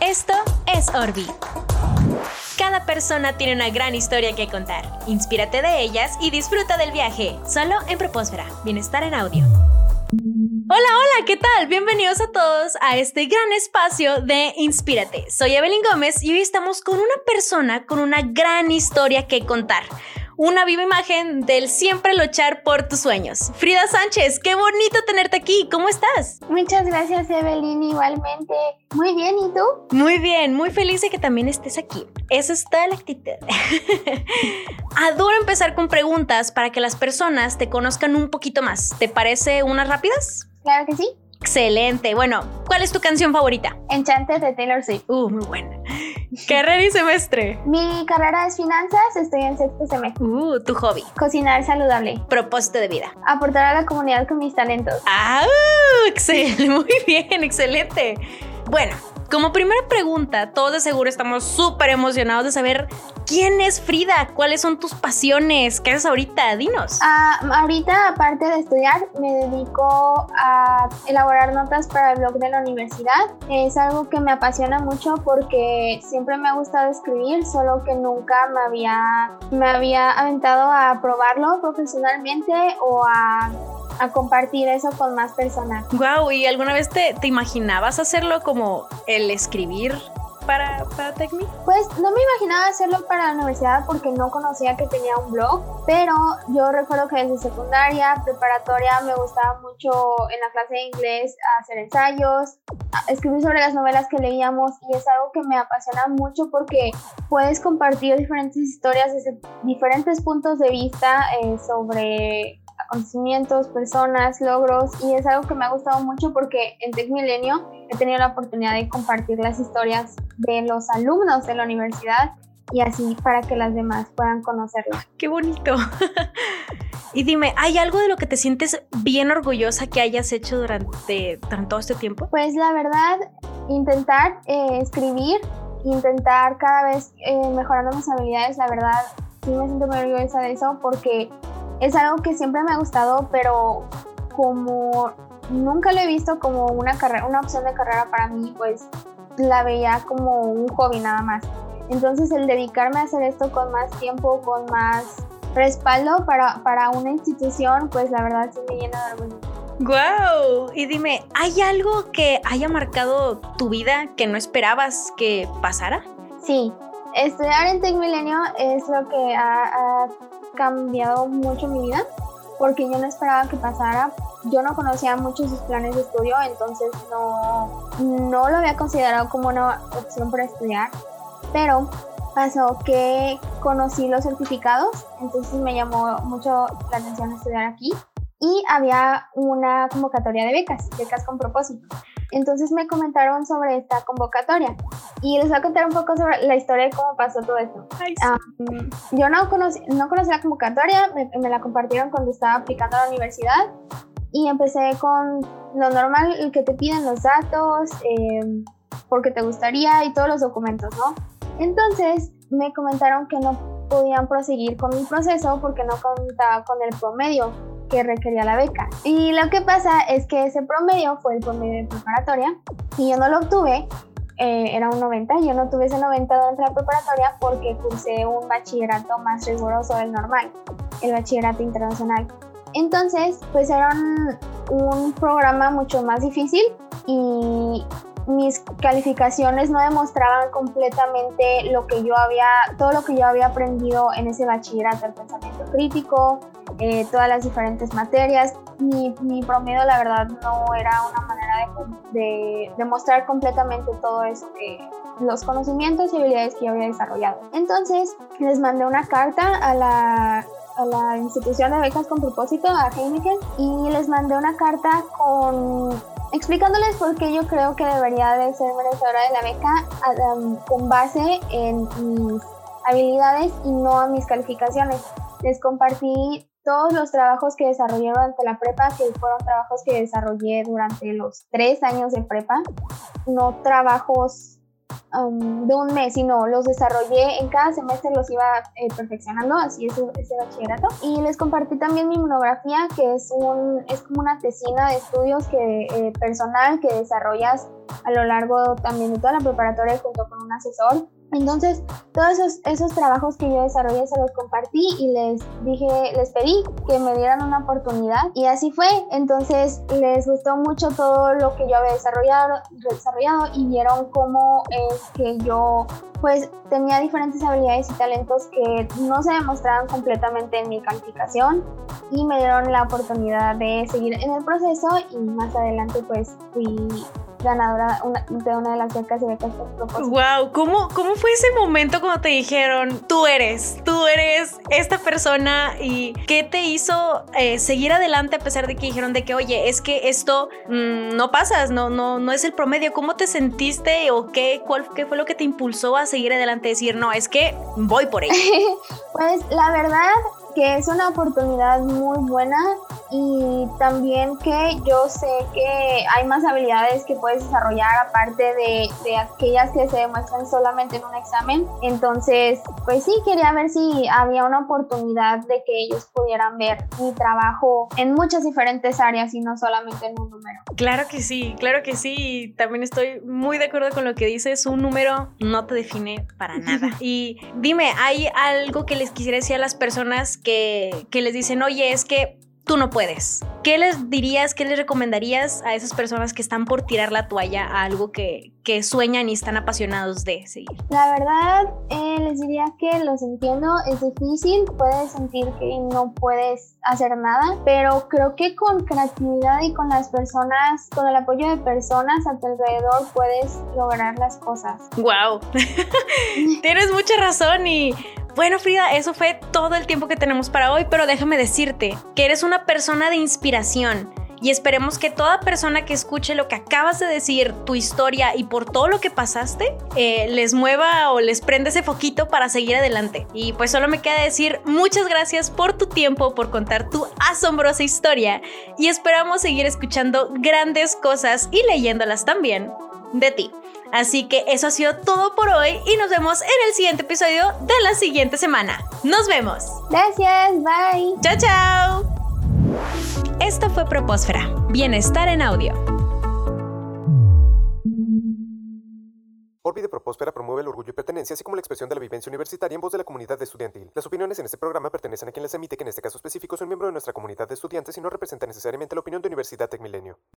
Esto es Orbi. Cada persona tiene una gran historia que contar. Inspírate de ellas y disfruta del viaje. Solo en Propósfera. Bienestar en audio. Hola, hola, ¿qué tal? Bienvenidos a todos a este gran espacio de Inspírate. Soy Evelyn Gómez y hoy estamos con una persona con una gran historia que contar una viva imagen del siempre luchar por tus sueños. Frida Sánchez, qué bonito tenerte aquí. ¿Cómo estás? Muchas gracias, Evelyn. Igualmente. Muy bien, ¿y tú? Muy bien, muy feliz de que también estés aquí. Eso es toda la actitud. Adoro empezar con preguntas para que las personas te conozcan un poquito más. ¿Te parece unas rápidas? Claro que sí. Excelente. Bueno, ¿cuál es tu canción favorita? Enchanted de Taylor Swift. Uh, muy buena. Carrera y semestre. Mi carrera es finanzas, estoy en sexto semestre. Uh, tu hobby. Cocinar saludable. Propósito de vida. Aportar a la comunidad con mis talentos. Ah, excelente. Muy bien, excelente. Bueno, como primera pregunta, todos de seguro estamos súper emocionados de saber quién es Frida, cuáles son tus pasiones, qué haces ahorita, dinos. Ah, ahorita, aparte de estudiar, me dedico a elaborar notas para el blog de la universidad. Es algo que me apasiona mucho porque siempre me ha gustado escribir, solo que nunca me había, me había aventado a probarlo profesionalmente o a a compartir eso con más personas. Wow, ¿y alguna vez te, te imaginabas hacerlo como el escribir para, para Pues no me imaginaba hacerlo para la universidad porque no conocía que tenía un blog, pero yo recuerdo que desde secundaria, preparatoria, me gustaba mucho en la clase de inglés hacer ensayos, escribir sobre las novelas que leíamos y es algo que me apasiona mucho porque puedes compartir diferentes historias desde diferentes puntos de vista eh, sobre conocimientos, personas, logros y es algo que me ha gustado mucho porque en Tech Milenio he tenido la oportunidad de compartir las historias de los alumnos de la universidad y así para que las demás puedan conocerlo. ¡Qué bonito! y dime, ¿hay algo de lo que te sientes bien orgullosa que hayas hecho durante, todo este tiempo? Pues la verdad, intentar eh, escribir, intentar cada vez eh, mejorando mis habilidades, la verdad, sí me siento muy orgullosa de eso porque es algo que siempre me ha gustado, pero como nunca lo he visto como una carrera, una opción de carrera para mí, pues la veía como un hobby nada más. Entonces el dedicarme a hacer esto con más tiempo, con más respaldo para, para una institución, pues la verdad sí me llena de orgullo. ¡Guau! Y dime, ¿hay algo que haya marcado tu vida que no esperabas que pasara? Sí, estudiar en Tech Milenio es lo que ha cambiado mucho mi vida porque yo no esperaba que pasara. Yo no conocía mucho sus planes de estudio, entonces no, no lo había considerado como una opción para estudiar. Pero pasó que conocí los certificados, entonces me llamó mucho la atención estudiar aquí. Y había una convocatoria de becas, becas con propósito. Entonces me comentaron sobre esta convocatoria y les voy a contar un poco sobre la historia de cómo pasó todo esto. yo no conocí, no conocí la convocatoria, me, la compartieron cuando estaba aplicando a la universidad y empecé con lo normal, el que te piden los datos, eh, porque te gustaría y todos los documentos, ¿no? Entonces me comentaron que no podían proseguir con mi proceso porque no contaba con el promedio que requería la beca. Y lo que pasa es que ese promedio fue el promedio de preparatoria y yo no lo obtuve, eh, era un 90, yo no tuve ese 90 durante la preparatoria porque cursé un bachillerato más riguroso del normal, el bachillerato internacional. Entonces, pues era un, un programa mucho más difícil y mis calificaciones no demostraban completamente lo que yo había, todo lo que yo había aprendido en ese bachillerato, el pensamiento crítico, eh, todas las diferentes materias. Mi, mi, promedio, la verdad, no era una manera de, demostrar completamente todo eso que los conocimientos y habilidades que yo había desarrollado. Entonces, les mandé una carta a la a la institución de becas con propósito, a Heineken, y les mandé una carta con explicándoles por qué yo creo que debería de ser merecedora de la beca um, con base en mis habilidades y no a mis calificaciones. Les compartí todos los trabajos que desarrollé durante la prepa, que fueron trabajos que desarrollé durante los tres años de prepa, no trabajos de un mes, sino los desarrollé en cada semestre, los iba eh, perfeccionando, así es ese bachillerato. Y les compartí también mi monografía, que es, un, es como una tesina de estudios que, eh, personal que desarrollas a lo largo también de toda la preparatoria junto con un asesor entonces, todos esos, esos, trabajos que yo desarrollé se los compartí y les dije, les pedí que me dieran una oportunidad y así fue. Entonces, les gustó mucho todo lo que yo había desarrollado, desarrollado y vieron cómo es que yo pues tenía diferentes habilidades y talentos que no se demostraban completamente en mi calificación y me dieron la oportunidad de seguir en el proceso y más adelante pues fui ganadora de una de las becas y becas. Wow, ¿Cómo, ¿cómo fue ese momento cuando te dijeron, tú eres, tú eres esta persona y qué te hizo eh, seguir adelante a pesar de que dijeron de que, oye, es que esto mm, no pasas, no, no, no es el promedio? ¿Cómo te sentiste o qué, cuál, qué fue lo que te impulsó a seguir adelante y decir, no, es que voy por ello? pues la verdad que es una oportunidad muy buena y también que yo sé que hay más habilidades que puedes desarrollar aparte de, de, aquellas que se demuestran solamente en un examen. Entonces, pues sí, quería ver si había una oportunidad de que ellos pudieran ver mi trabajo en muchas diferentes áreas y no solamente en un número. Claro que sí, claro que sí. También estoy muy de acuerdo con lo que dices. Un número no te define para nada. y dime, ¿hay algo que les quisiera decir a las personas que, que les dicen, oye, es que tú no puedes. ¿Qué les dirías, qué les recomendarías a esas personas que están por tirar la toalla a algo que, que sueñan y están apasionados de seguir? La verdad, eh, les diría que los entiendo, es difícil, puedes sentir que no puedes hacer nada, pero creo que con creatividad y con las personas, con el apoyo de personas a tu alrededor, puedes lograr las cosas. ¡Wow! Tienes mucha razón y bueno, Frida, eso fue todo el tiempo que tenemos para hoy, pero déjame decirte que eres una persona de inspiración. Y esperemos que toda persona que escuche lo que acabas de decir, tu historia y por todo lo que pasaste, eh, les mueva o les prenda ese foquito para seguir adelante. Y pues solo me queda decir muchas gracias por tu tiempo, por contar tu asombrosa historia y esperamos seguir escuchando grandes cosas y leyéndolas también de ti. Así que eso ha sido todo por hoy y nos vemos en el siguiente episodio de la siguiente semana. Nos vemos. Gracias, bye. Chao, chao. Esto fue Propósfera, Bienestar en Audio. Orbide Propósfera promueve el orgullo y pertenencia, así como la expresión de la vivencia universitaria en voz de la comunidad estudiantil. Las opiniones en este programa pertenecen a quien las emite, que en este caso específico es un miembro de nuestra comunidad de estudiantes y no representa necesariamente la opinión de Universidad Tecmilenio.